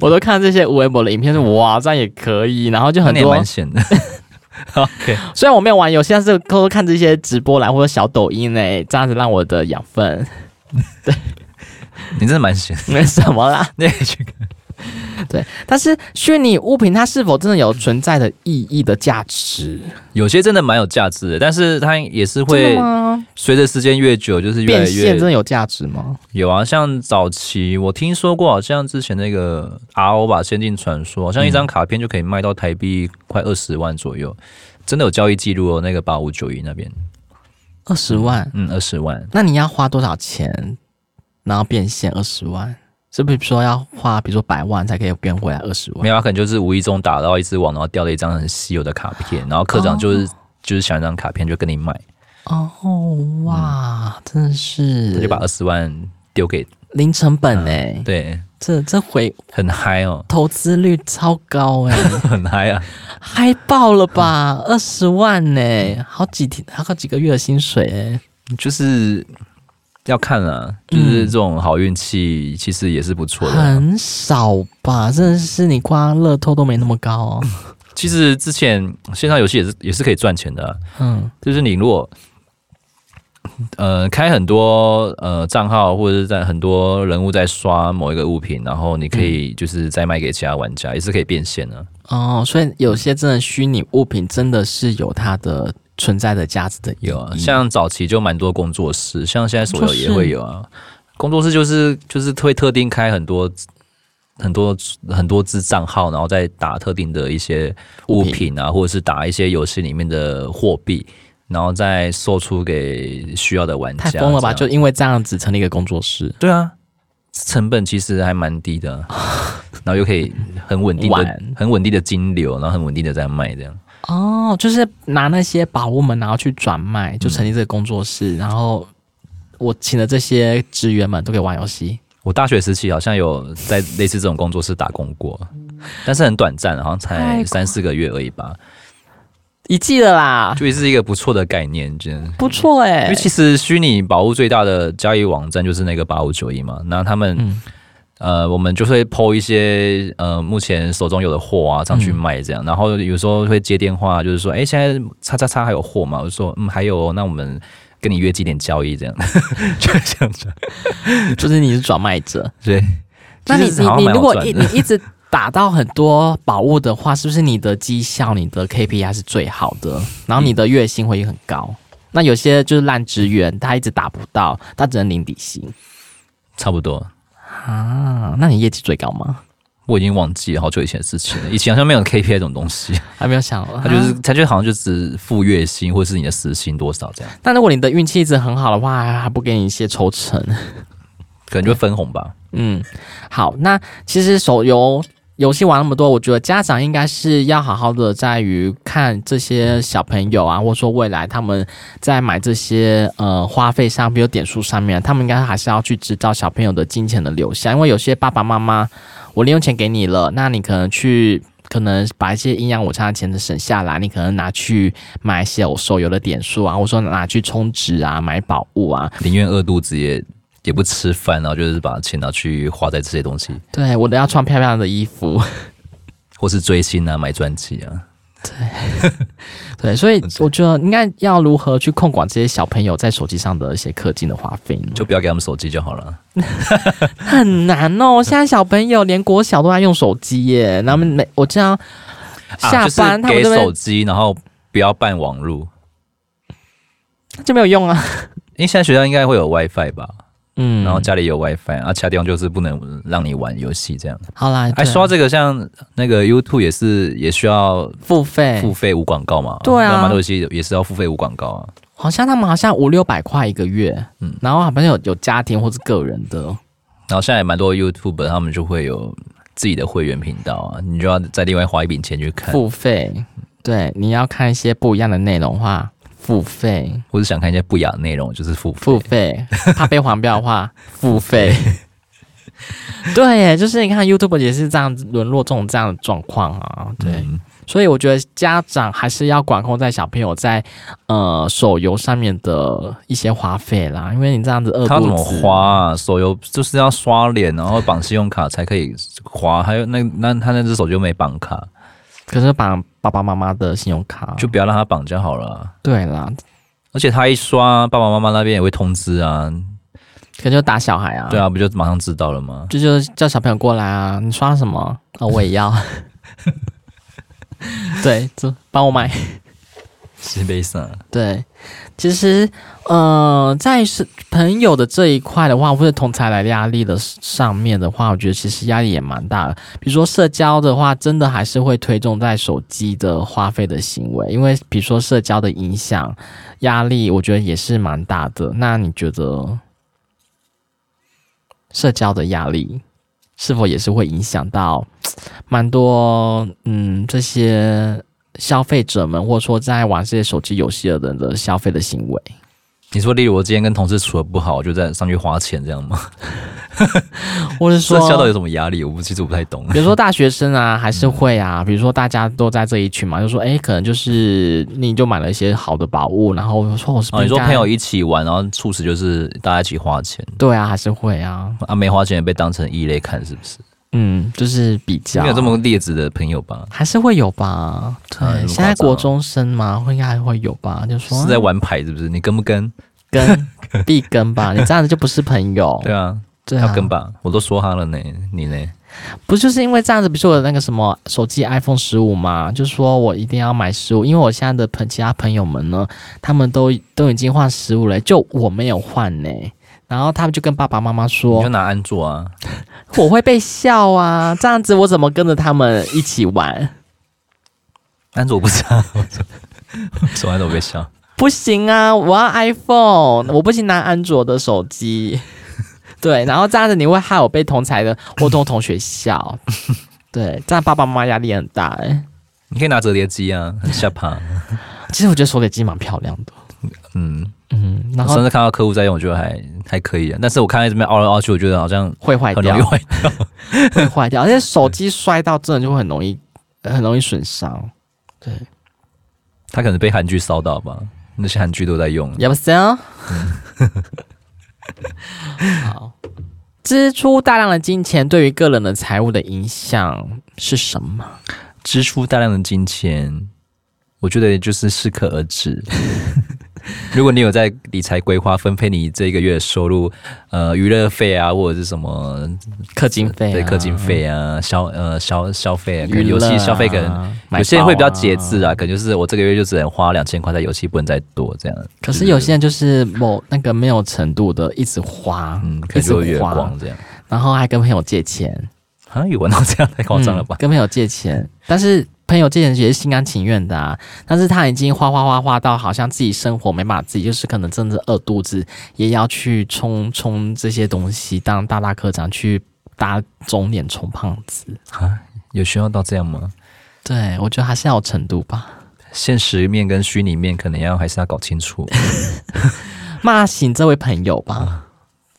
我都看这些微博的影片，是哇，这样也可以，然后就很多蛮险的。OK，虽然我没有玩游戏，但是偷偷看这些直播来或者小抖音嘞，这样子让我的养分。对，你真的蛮闲，没什么啦。那个去看。对，但是虚拟物品它是否真的有存在的意义的价值？有些真的蛮有价值的，但是它也是会随着时间越久，就是越来越。变现真的有价值吗？有啊，像早期我听说过，好像之前那个 RO 吧，《仙境传说》，好像一张卡片就可以卖到台币快二十万左右，真的有交易记录哦。那个八五九一那边。二十万，嗯，二十万。那你要花多少钱，然后变现二十万？是不是说要花，比如说百万才可以变回来二十万？没有，可能就是无意中打到一只网，然后掉了一张很稀有的卡片，然后科长就是、哦、就是想一张卡片就跟你买。哦哇，嗯、真的是，他就把二十万丢给零成本哎、嗯，对，这这回很嗨哦，投资率超高哎，很嗨啊。嗨爆了吧！二十万呢，好几天，好几个月的薪水哎，就是要看啊，就是这种好运气，其实也是不错的。很少吧，真的是你刮乐透都没那么高哦。其实之前线上游戏也是也是可以赚钱的啊，嗯，就是你如果。呃，开很多呃账号，或者是在很多人物在刷某一个物品，然后你可以就是再卖给其他玩家，嗯、也是可以变现的。哦，所以有些真的虚拟物品真的是有它的存在的价值的。有啊，像早期就蛮多工作室，像现在所有也会有啊。工作室就是就是会特定开很多很多很多支账号，然后再打特定的一些物品啊，品或者是打一些游戏里面的货币。然后再售出给需要的玩家，太疯了吧？就因为这样子成立一个工作室，对啊，成本其实还蛮低的，然后又可以很稳定的、很稳定的金流，然后很稳定的在卖这样。哦，就是拿那些宝物们然后去转卖，就成立这个工作室，嗯、然后我请的这些职员们都可以玩游戏。我大学时期好像有在类似这种工作室打工过，但是很短暂，好像才三四个月而已吧。一季的啦，就是一个不错的概念，真的不错哎、欸。因为其实虚拟宝物最大的交易网站就是那个八五九一嘛，那他们、嗯、呃，我们就会 po 一些呃目前手中有的货啊上去卖这样，嗯、然后有时候会接电话，就是说，哎、欸，现在叉叉叉还有货吗？我就说，嗯，还有，那我们跟你约几点交易这样，就这样子，就是你是转卖者，对。那你你你如果一你一直。打到很多宝物的话，是不是你的绩效、你的 KPI 是最好的？然后你的月薪会很高。那有些就是烂职员，他一直打不到，他只能领底薪。差不多啊？那你业绩最高吗？我已经忘记了好久以前的事情了。以前好像没有 KPI 这种东西，还没有想。他就是他就好像就只付月薪或者是你的时薪多少这样。但如果你的运气一直很好的话，还不给你一些抽成，可能就会分红吧。嗯，好，那其实手游。游戏玩那么多，我觉得家长应该是要好好的在于看这些小朋友啊，或者说未来他们在买这些呃花费上，比如点数上面，他们应该还是要去知道小朋友的金钱的流向，因为有些爸爸妈妈，我零用钱给你了，那你可能去可能把一些营养午餐的钱省下来，你可能拿去买一些我手游的点数啊，或者说拿去充值啊，买宝物啊，宁愿饿肚子也。也不吃饭，然后就是把钱拿去花在这些东西。对，我都要穿漂亮的衣服，或是追星啊，买专辑啊。对，对，所以我觉得应该要如何去控管这些小朋友在手机上的一些氪金的花费呢？就不要给他们手机就好了。很难哦，现在小朋友连国小都在用手机耶。他们每我这样下班，他们给手机，然后不要办网路，就没有用啊。因为现在学校应该会有 WiFi 吧？嗯，然后家里有 WiFi，啊，其他地方就是不能让你玩游戏这样。好啦，哎说这个，像那个 YouTube 也是也需要付费，付费无广告嘛。对啊，蛮多游戏也是要付费无广告啊。好像他们好像五六百块一个月，嗯，然后好像有有家庭或是个人的。然后现在也蛮多 YouTuber 他们就会有自己的会员频道啊，你就要再另外花一笔钱去看付费。对，你要看一些不一样的内容的话。付费，或者想看一些不雅的内容，就是付费。付费，怕被黄标的话，付费。对耶，就是你看 YouTube 也是这样子沦落这种这样的状况啊。对、嗯，所以我觉得家长还是要管控在小朋友在呃手游上面的一些花费啦，因为你这样子饿，他怎么花啊？手游就是要刷脸，然后绑信用卡才可以花，还有那那他那只手机又没绑卡。可是绑爸爸妈妈的信用卡，就不要让他绑就好了。对啦，而且他一刷，爸爸妈妈那边也会通知啊。可就打小孩啊。对啊，不就马上知道了吗？就就叫小朋友过来啊，你刷什么？啊、哦，我也要。对，这帮我买。是悲伤。对。其实，呃，在是朋友的这一块的话，或者同才来压力的上面的话，我觉得其实压力也蛮大的。比如说社交的话，真的还是会推重在手机的花费的行为，因为比如说社交的影响压力，我觉得也是蛮大的。那你觉得社交的压力是否也是会影响到蛮多？嗯，这些。消费者们，或者说在玩这些手机游戏的人的消费的行为，你说，例如我今天跟同事处的不好，我就在上去花钱这样吗？或者说，社交到底有什么压力？我不，其实我不太懂。比如说大学生啊，还是会啊。比如说大家都在这一群嘛，就说，哎，可能就是你就买了一些好的宝物，然后说我是、哦、你说朋友一起玩，然后促使就是大家一起花钱。对啊，还是会啊。啊，没花钱也被当成异类看，是不是？嗯，就是比较没有这么劣质的朋友吧，还是会有吧？对，啊、现在国中生嘛，会应该还会有吧？就说是在玩牌，是不是？你跟不跟？跟 必跟吧？你这样子就不是朋友。对啊，对啊，要跟吧？我都说他了呢，你呢？不就是因为这样子？比如说我的那个什么手机 iPhone 十五嘛，就是说我一定要买十五，因为我现在的朋其他朋友们呢，他们都都已经换十五了，就我没有换呢。然后他们就跟爸爸妈妈说：“你就拿安卓啊。”我会被笑啊，这样子我怎么跟着他们一起玩？安卓不知道，从来都被笑。不行啊，我要 iPhone，我不行拿安卓的手机。对，然后这样子你会害我被同才的或同同学笑。对，这样爸爸妈妈压力很大哎。你可以拿折叠机啊，很下趴。其实我觉得手叠机蛮漂亮的。嗯。嗯，然后甚至看到客户在用，我觉得还还可以啊。但是我看在这边凹来凹去，我觉得好像会坏掉，坏掉，会坏掉。而且手机摔到真的就会很容易，很容易损伤。对，他可能被韩剧烧到吧？那些韩剧都在用。要不行。好，支出大量的金钱对于个人的财务的影响是什么？支出大量的金钱，我觉得就是适可而止。如果你有在理财规划分配你这个月的收入，呃，娱乐费啊，或者是什么氪金费、啊，对，氪金费啊，消呃消消费啊，可能游戏消费可能、啊、有些人会比较节制啊，可能就是我这个月就只能花两千块在游戏，不能再多这样。可是有些人就是某那个没有程度的一直花，嗯，一直花，月光这样，然后还跟朋友借钱，好像有玩到这样太夸张了吧？嗯，跟朋友借钱，但是朋友借钱也是心甘情愿的啊。但是他已经花花花花到好像自己生活没办法自己，就是可能真的饿肚子，也要去充充这些东西，当大大科长去打肿脸充胖子啊？有需要到这样吗？对，我觉得还是要有程度吧。现实面跟虚拟面可能要还是要搞清楚。骂醒这位朋友吧。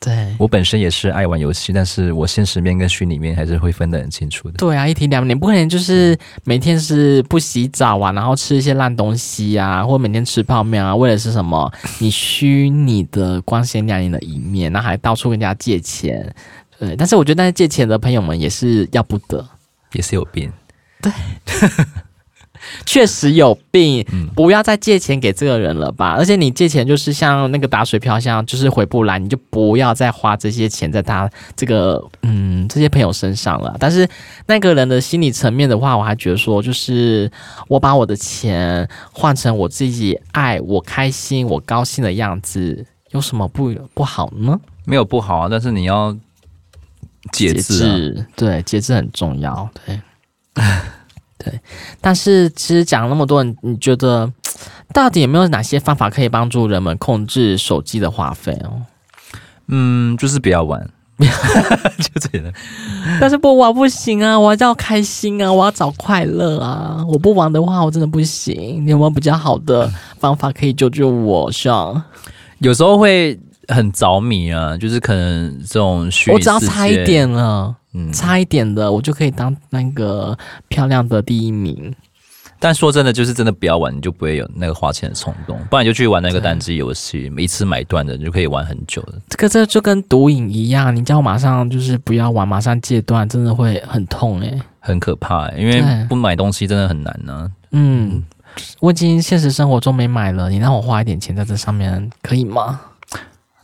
嗯对，我本身也是爱玩游戏，但是我现实面跟虚拟面还是会分得很清楚的。对啊，一体两面，你不可能就是每天是不洗澡啊，然后吃一些烂东西啊，或每天吃泡面啊，为了是什么？你虚拟的光鲜亮丽的一面，然后还到处跟人家借钱。对，但是我觉得那些借钱的朋友们也是要不得，也是有病。对。确实有病，不要再借钱给这个人了吧。而且你借钱就是像那个打水漂，像就是回不来，你就不要再花这些钱在他这个嗯这些朋友身上了。但是那个人的心理层面的话，我还觉得说，就是我把我的钱换成我自己爱我开心我高兴的样子，有什么不不好呢？没有不好啊，但是你要节制啊，对，节制很重要，对。对，但是其实讲了那么多，你觉得到底有没有哪些方法可以帮助人们控制手机的花费哦？嗯，就是不要玩，就这样。但是不玩不行啊，我要开心啊，我要找快乐啊！我不玩的话，我真的不行。你有没有比较好的方法可以救救我？像有时候会很着迷啊，就是可能这种我只要差一点了。嗯，差一点的，我就可以当那个漂亮的第一名。但说真的，就是真的不要玩，你就不会有那个花钱的冲动。不然你就去玩那个单机游戏，一次买断的，你就可以玩很久的。这个这就跟毒瘾一样，你叫我马上就是不要玩，马上戒断，真的会很痛诶，很可怕诶，因为不买东西真的很难呢、啊。嗯，我已经现实生活中没买了，你让我花一点钱在这上面，可以吗？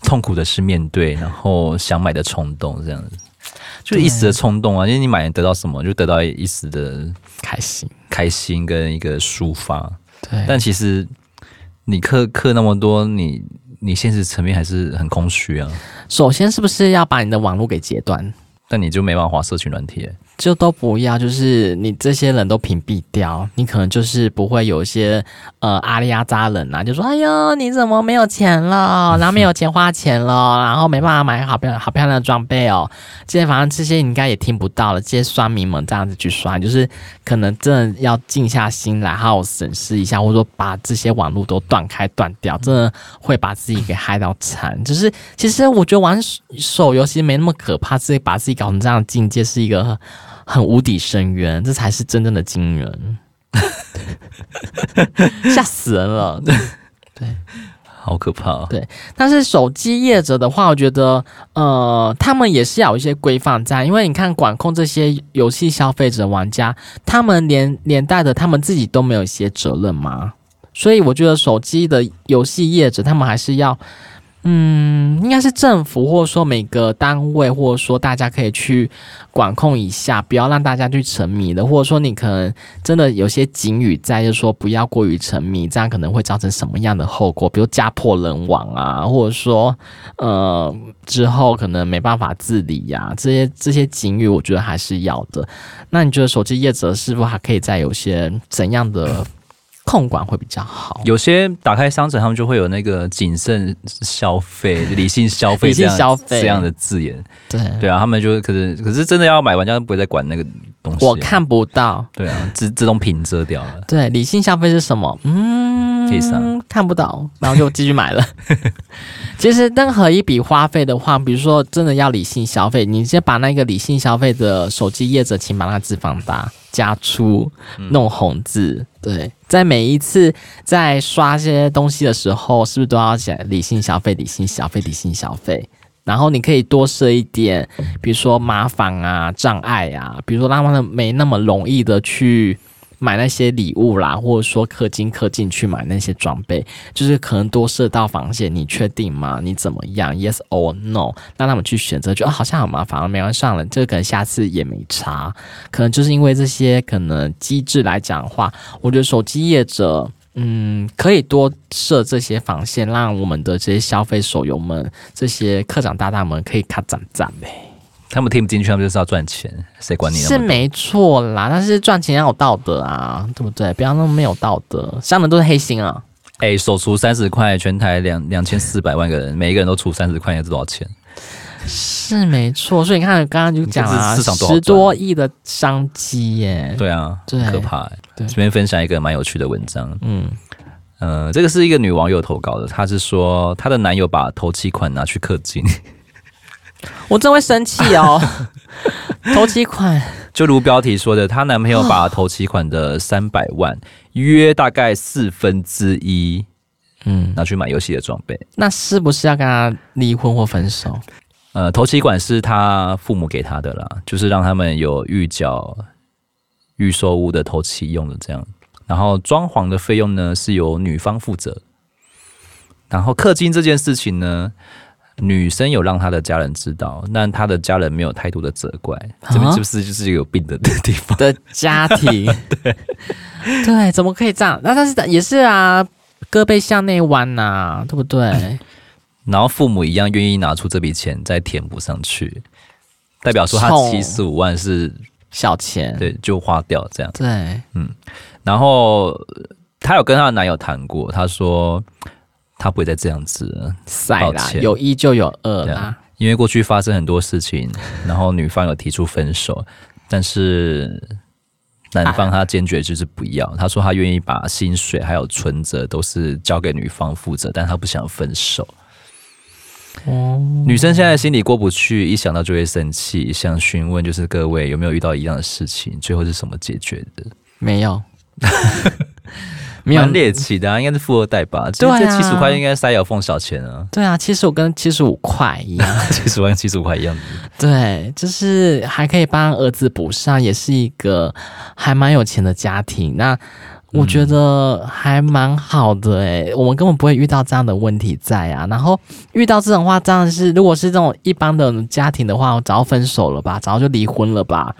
痛苦的是面对，然后想买的冲动，这样子。就一时的冲动啊，因为你买得到什么，就得到一时的开心、开心跟一个抒发。对，但其实你刻刻那么多，你你现实层面还是很空虚啊。首先，是不是要把你的网络给截断？但你就没办法滑社群软体。就都不要，就是你这些人都屏蔽掉，你可能就是不会有一些呃阿里阿扎人呐、啊，就说哎呦你怎么没有钱了，然后没有钱花钱了，然后没办法买好漂亮好漂亮的装备哦，这些反正这些你应该也听不到了，这些酸民们这样子去刷，就是可能真的要静下心来好好审视一下，或者说把这些网络都断开断掉，真的会把自己给害到惨。就是其实我觉得玩手游其实没那么可怕，自己把自己搞成这样的境界是一个。很无底深渊，这才是真正的惊人，吓死人了。对，对，好可怕哦。对，但是手机业者的话，我觉得，呃，他们也是要有一些规范在，因为你看，管控这些游戏消费者玩家，他们连连带的，他们自己都没有一些责任吗？所以我觉得手机的游戏业者，他们还是要。嗯，应该是政府，或者说每个单位，或者说大家可以去管控一下，不要让大家去沉迷的，或者说你可能真的有些警语在，就是说不要过于沉迷，这样可能会造成什么样的后果？比如家破人亡啊，或者说呃之后可能没办法自理呀、这些这些警语我觉得还是要的。那你觉得手机业者是否还可以再有些怎样的？控管会比较好。有些打开商城，他们就会有那个谨慎消费、理性消费、理性消费这样的字眼。对对啊，他们就可是可是真的要买，玩家不会再管那个东西。我看不到。对啊，自自动屏遮掉了。对，理性消费是什么？嗯，可以上看不到，然后就继续买了。其实任何一笔花费的话，比如说真的要理性消费，你先把那个理性消费的手机业者，请把它字放大。加粗弄红字，对，在每一次在刷这些东西的时候，是不是都要写理性消费、理性消费、理性消费？然后你可以多设一点，比如说麻烦啊、障碍啊，比如说让他们没那么容易的去。买那些礼物啦，或者说氪金氪进去买那些装备，就是可能多设道防线。你确定吗？你怎么样？Yes or no？让他们去选择，就、啊、好像很麻烦，没关系上了，这个可能下次也没差。可能就是因为这些可能机制来讲的话，我觉得手机业者，嗯，可以多设这些防线，让我们的这些消费手游们，这些课长大大们可以卡赞赞呗。他们听不进去，他们就是要赚钱，谁管你？是没错啦，但是赚钱要有道德啊，对不对？不要那么没有道德，商人都是黑心啊。哎、欸，首出三十块，全台两两千四百万个人，每一个人都出三十块，你知道多少钱？是没错，所以你看，刚刚就讲啊，十多亿的商机耶。对啊，对，可怕。对，这边分享一个蛮有趣的文章。嗯，呃，这个是一个女网友投稿的，她是说她的男友把头期款拿去氪金。我真会生气哦！头期款，就如标题说的，她男朋友把头期款的三百万，约大概四分之一，嗯，拿去买游戏的装备。那是不是要跟他离婚或分手？呃，头期款是他父母给他的啦，就是让他们有预缴预售屋的头期用的这样。然后装潢的费用呢，是由女方负责。然后氪金这件事情呢，女生有让她的家人知道，但她的家人没有太多的责怪。这边是不是就是有病的地方？的家庭，对对，怎么可以这样？那但是也是啊，胳膊向内弯呐、啊，对不对？然后父母一样愿意拿出这笔钱再填补上去，代表说他七十五万是小钱，对，就花掉这样。对，嗯。然后她有跟她的男友谈过，她说她不会再这样子了，塞啦，有一就有二啦。因为过去发生很多事情，然后女方有提出分手，但是男方他坚决就是不要。他说他愿意把薪水还有存折都是交给女方负责，但他不想分手。哦，女生现在心里过不去，一想到就会生气，想询问就是各位有没有遇到一样的事情，最后是什么解决的？没有，没有蛮猎奇的啊，应该是富二代吧？对啊，这七十五块应该塞有缝小钱啊。对啊，七十五跟七十五块一样，七十五跟七十五块一样。对，就是还可以帮儿子补上，也是一个还蛮有钱的家庭。那。我觉得还蛮好的诶、欸，我们根本不会遇到这样的问题在啊。然后遇到这种话，当然是如果是这种一般的家庭的话，我早就分手了吧，早就离婚了吧，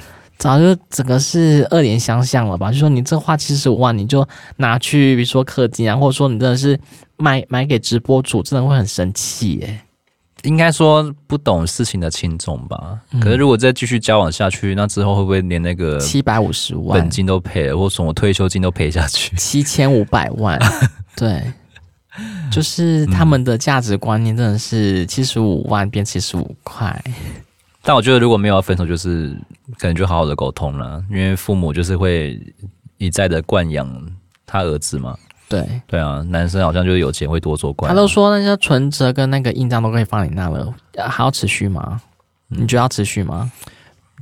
早就整个是恶言相向了吧。就说你这花七十五万，你就拿去比如说氪金啊，或者说你真的是买买给直播主，真的会很生气耶、欸。应该说不懂事情的轻重吧。可是如果再继续交往下去，那之后会不会连那个七百五十万本金都赔了，或什么退休金都赔下去？七千五百万，对，就是他们的价值观念真的是七十五万变七十五块。但我觉得如果没有要分手，就是可能就好好的沟通了，因为父母就是会一再的惯养他儿子嘛。对对啊，男生好像就是有钱会多做惯。他都说那些存折跟那个印章都可以放你那了，还要持续吗？你觉得要持续吗？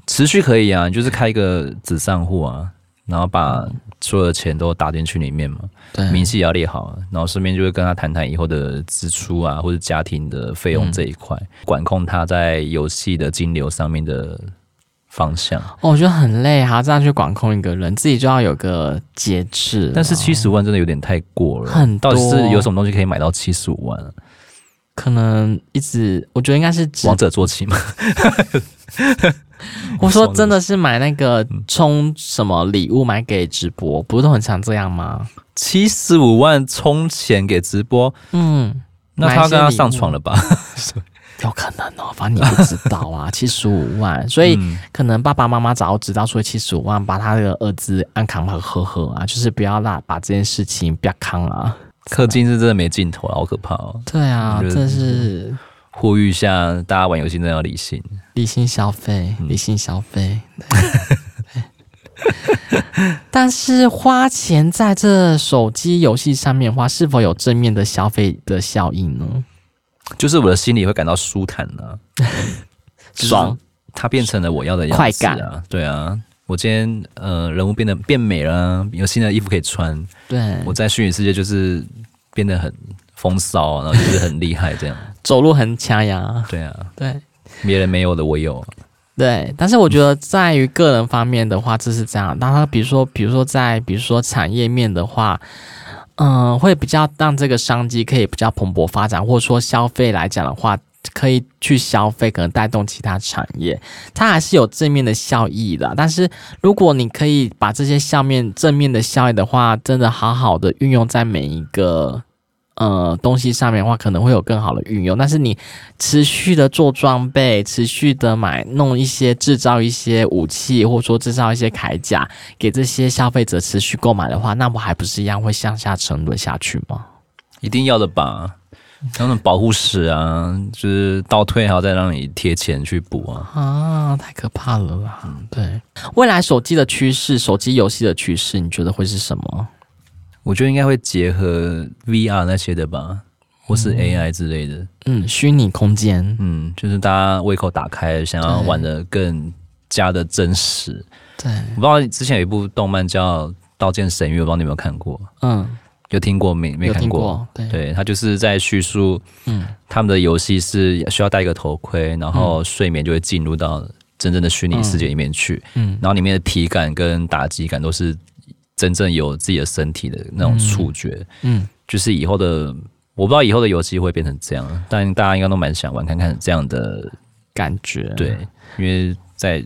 持续可以啊，就是开一个子账户啊，然后把所有的钱都打进去里面嘛。对，明细也要列好，然后顺便就会跟他谈谈以后的支出啊，或者家庭的费用这一块，嗯、管控他在游戏的金流上面的。方向哦，我觉得很累，还要这样去管控一个人，自己就要有个节制。但是七十万真的有点太过了，很多。到底是有什么东西可以买到七十五万？可能一直，我觉得应该是王者坐骑嘛。我说真的是买那个充什么礼物买给直播，不是都很常这样吗？七十五万充钱给直播，嗯，那他跟他上床了吧？有可能哦，反正你不知道啊，七十五万，所以可能爸爸妈妈早就知道，说七十五万把他的儿子安康和呵呵啊，就是不要让把这件事情不要扛啊。氪金是真的没尽头，好可怕哦。对啊，这是呼吁一下大家玩游戏真的要理性，理性消费，理性消费。但是花钱在这手机游戏上面的话，是否有正面的消费的效应呢？就是我的心里会感到舒坦呢、啊，爽，它变成了我要的样子啊！快感。对啊，我今天呃人物变得变美了，有新的衣服可以穿。对，我在虚拟世界就是变得很风骚，然后就是很厉害，这样走路很掐牙。对啊，对，别人没有的我有。对，但是我觉得在于个人方面的话，这是这样。当然比如说，比如说在比如说产业面的话。嗯，会比较让这个商机可以比较蓬勃发展，或者说消费来讲的话，可以去消费，可能带动其他产业，它还是有正面的效益的。但是如果你可以把这些下面正面的效益的话，真的好好的运用在每一个呃东西上面的话，可能会有更好的运用。但是你持续的做装备，持续的买弄一些制造一些武器，或者说制造一些铠甲，给这些消费者持续购买的话，那不还不是一样会向下沉沦下去吗？一定要的吧。那种保护史啊，就是倒退还要再让你贴钱去补啊！啊，太可怕了啦！嗯，对，未来手机的趋势，手机游戏的趋势，你觉得会是什么？我觉得应该会结合 VR 那些的吧，或是 AI 之类的。嗯，虚拟空间，嗯，就是大家胃口打开，想要玩的更加的真实。对，我不知道之前有一部动漫叫《刀剑神域》，我不知道你有没有看过？嗯。有听过没？没看过。过对，对，他就是在叙述，嗯，他们的游戏是需要戴一个头盔，然后睡眠就会进入到真正的虚拟世界里面去，嗯，然后里面的体感跟打击感都是真正有自己的身体的那种触觉，嗯，就是以后的，我不知道以后的游戏会变成这样，但大家应该都蛮想玩看看这样的感觉，对，因为在。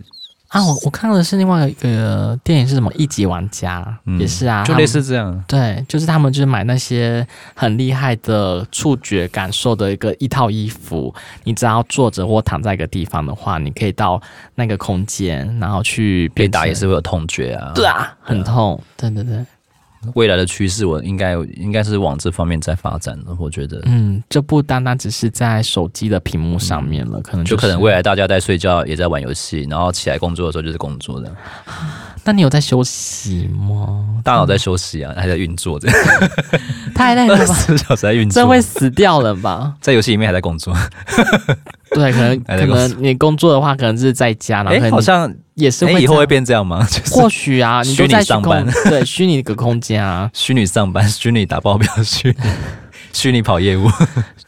啊，我我看到的是另外一个电影是什么？一级玩家、嗯、也是啊，就类似这样。对，就是他们就是买那些很厉害的触觉感受的一个一套衣服，你只要坐着或躺在一个地方的话，你可以到那个空间，然后去被打也是会有痛觉啊。对啊，很痛。对对对。未来的趋势，我应该应该是往这方面在发展的。我觉得，嗯，这不单单只是在手机的屏幕上面了，嗯、可能、就是、就可能未来大家在睡觉也在玩游戏，然后起来工作的时候就是工作的。那你有在休息吗？大脑在休息啊，还在运作着。太累了吧？四小时在运作，这会死掉了吧？在游戏里面还在工作。对，可能可能你工作的话，可能是在家，然后好像也是会以后会变这样吗？或许啊，你虚拟上班，对，虚拟一个空间啊，虚拟上班，虚拟打报表，虚拟虚拟跑业务，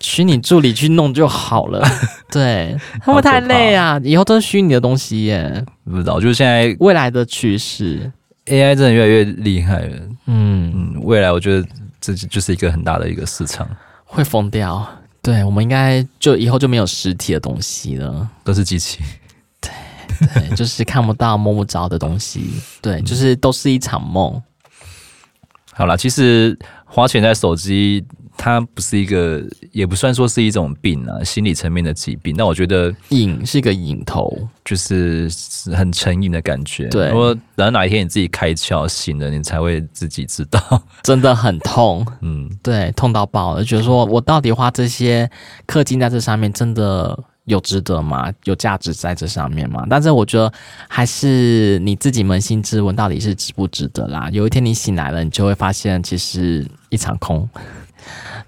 虚拟助理去弄就好了。对，会不会太累啊？以后都是虚拟的东西耶。不知道，就是现在未来的趋势，AI 真的越来越厉害了。嗯嗯，未来我觉得这就是一个很大的一个市场，会疯掉。对，我们应该就以后就没有实体的东西了，都是机器。对对，就是看不到摸不着的东西。对，就是都是一场梦。好啦，其实花钱在手机。它不是一个，也不算说是一种病啊，心理层面的疾病。那我觉得瘾是一个瘾头，就是很成瘾的感觉。对，如果等哪一天你自己开窍醒了，你才会自己知道，真的很痛。嗯，对，痛到爆了，觉得说我到底花这些氪金在这上面，真的有值得吗？有价值在这上面吗？但是我觉得还是你自己扪心自问，到底是值不值得啦？有一天你醒来了，你就会发现，其实一场空。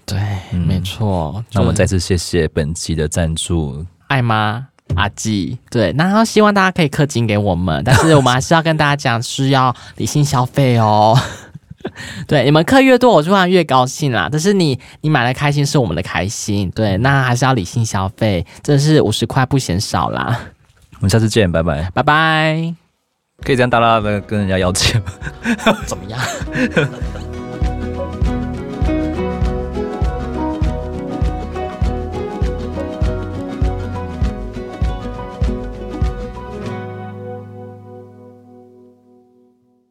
对，嗯、没错。那我们再次谢谢本期的赞助，爱妈阿纪。对，然后希望大家可以氪金给我们，但是我们还是要跟大家讲，是要理性消费哦。对，你们氪越多，我就会越高兴啦。但是你你买的开心是我们的开心，对，那还是要理性消费，真的是五十块不嫌少啦。我们下次见，拜拜，拜拜。可以这样大大的跟人家要钱吗？怎么样？